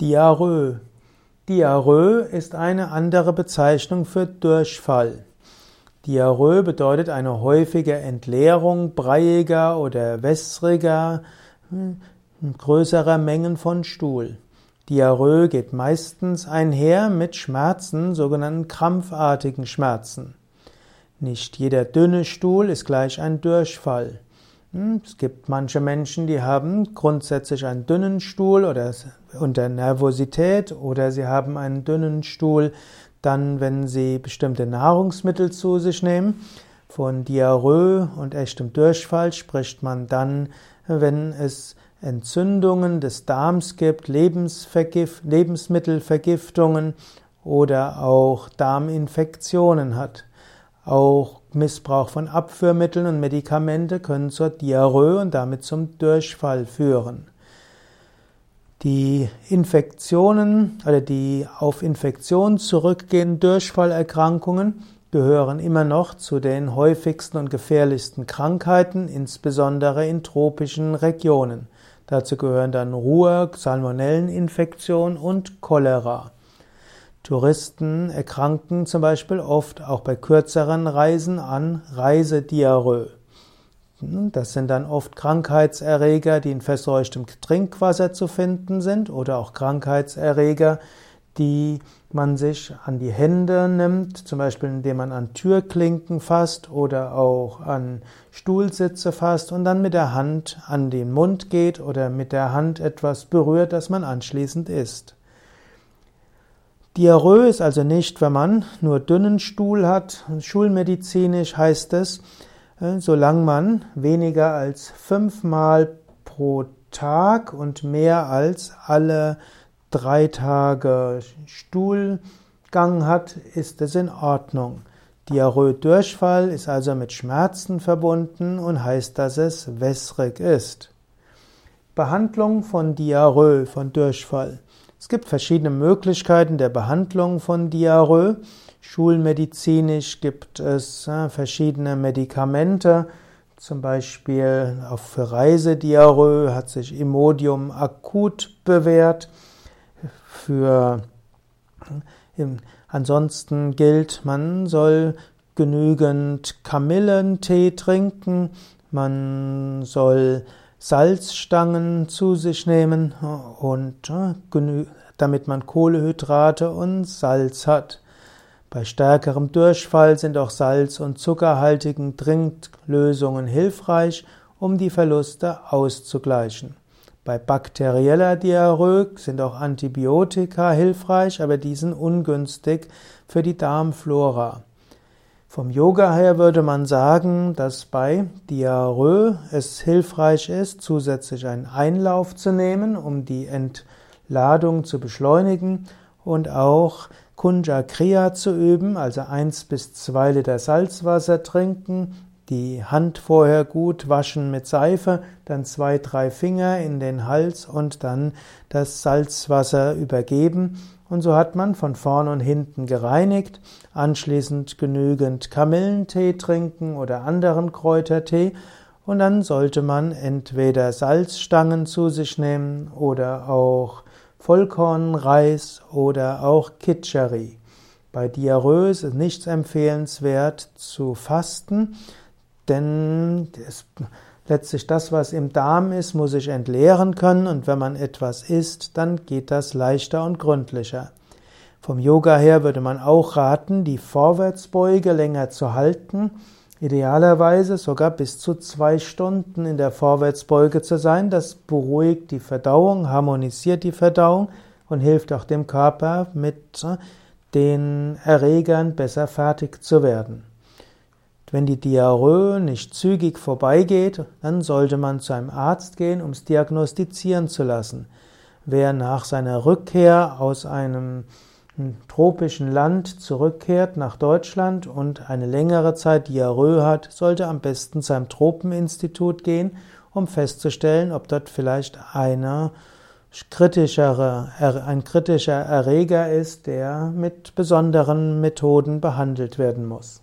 Diarrhoe. Diarrhoe ist eine andere Bezeichnung für Durchfall. Diarrhoe bedeutet eine häufige Entleerung breiiger oder wässriger, hm, größerer Mengen von Stuhl. Diarrhoe geht meistens einher mit Schmerzen, sogenannten krampfartigen Schmerzen. Nicht jeder dünne Stuhl ist gleich ein Durchfall. Hm, es gibt manche Menschen, die haben grundsätzlich einen dünnen Stuhl oder unter Nervosität oder sie haben einen dünnen Stuhl dann, wenn sie bestimmte Nahrungsmittel zu sich nehmen. Von Diarrhoe und echtem Durchfall spricht man dann, wenn es Entzündungen des Darms gibt, Lebensmittelvergiftungen oder auch Darminfektionen hat. Auch Missbrauch von Abführmitteln und Medikamente können zur Diarrhoe und damit zum Durchfall führen. Die Infektionen oder die auf Infektionen zurückgehenden Durchfallerkrankungen gehören immer noch zu den häufigsten und gefährlichsten Krankheiten, insbesondere in tropischen Regionen. Dazu gehören dann Ruhr, Salmonelleninfektion und Cholera. Touristen erkranken zum Beispiel oft auch bei kürzeren Reisen an Reisediarrhoe. Das sind dann oft Krankheitserreger, die in verseuchtem Trinkwasser zu finden sind oder auch Krankheitserreger, die man sich an die Hände nimmt, zum Beispiel indem man an Türklinken fasst oder auch an Stuhlsitze fasst und dann mit der Hand an den Mund geht oder mit der Hand etwas berührt, das man anschließend isst. Diarrhoe ist also nicht, wenn man nur dünnen Stuhl hat. Schulmedizinisch heißt es, äh, solange man weniger als fünfmal pro Tag und mehr als alle drei Tage Stuhlgang hat, ist es in Ordnung. Diarrhoe-Durchfall ist also mit Schmerzen verbunden und heißt, dass es wässrig ist. Behandlung von Diarrhoe, von Durchfall. Es gibt verschiedene Möglichkeiten der Behandlung von Diarrhoe. Schulmedizinisch gibt es äh, verschiedene Medikamente. Zum Beispiel auch für Reisediarrhoe hat sich Imodium akut bewährt. Für ansonsten gilt, man soll genügend Kamillentee trinken, man soll Salzstangen zu sich nehmen und äh, damit man Kohlehydrate und Salz hat. Bei stärkerem Durchfall sind auch salz- und zuckerhaltigen Trinklösungen hilfreich, um die Verluste auszugleichen. Bei bakterieller Diarrhoe sind auch Antibiotika hilfreich, aber die sind ungünstig für die Darmflora. Vom Yoga her würde man sagen, dass bei Diarrhoe es hilfreich ist, zusätzlich einen Einlauf zu nehmen, um die Entladung zu beschleunigen und auch Kunja Kriya zu üben, also eins bis zwei Liter Salzwasser trinken, die Hand vorher gut waschen mit Seife, dann zwei, drei Finger in den Hals und dann das Salzwasser übergeben und so hat man von vorn und hinten gereinigt, anschließend genügend Kamillentee trinken oder anderen Kräutertee und dann sollte man entweder Salzstangen zu sich nehmen oder auch Vollkornreis oder auch Kitscheri. Bei Diarrhoe ist es nicht empfehlenswert zu fasten, denn es Letztlich das, was im Darm ist, muss sich entleeren können und wenn man etwas isst, dann geht das leichter und gründlicher. Vom Yoga her würde man auch raten, die Vorwärtsbeuge länger zu halten, idealerweise sogar bis zu zwei Stunden in der Vorwärtsbeuge zu sein. Das beruhigt die Verdauung, harmonisiert die Verdauung und hilft auch dem Körper mit den Erregern besser fertig zu werden. Wenn die Diarrhoe nicht zügig vorbeigeht, dann sollte man zu einem Arzt gehen, um es diagnostizieren zu lassen. Wer nach seiner Rückkehr aus einem tropischen Land zurückkehrt nach Deutschland und eine längere Zeit Diarrhoe hat, sollte am besten zu einem Tropeninstitut gehen, um festzustellen, ob dort vielleicht eine kritischere, ein kritischer Erreger ist, der mit besonderen Methoden behandelt werden muss.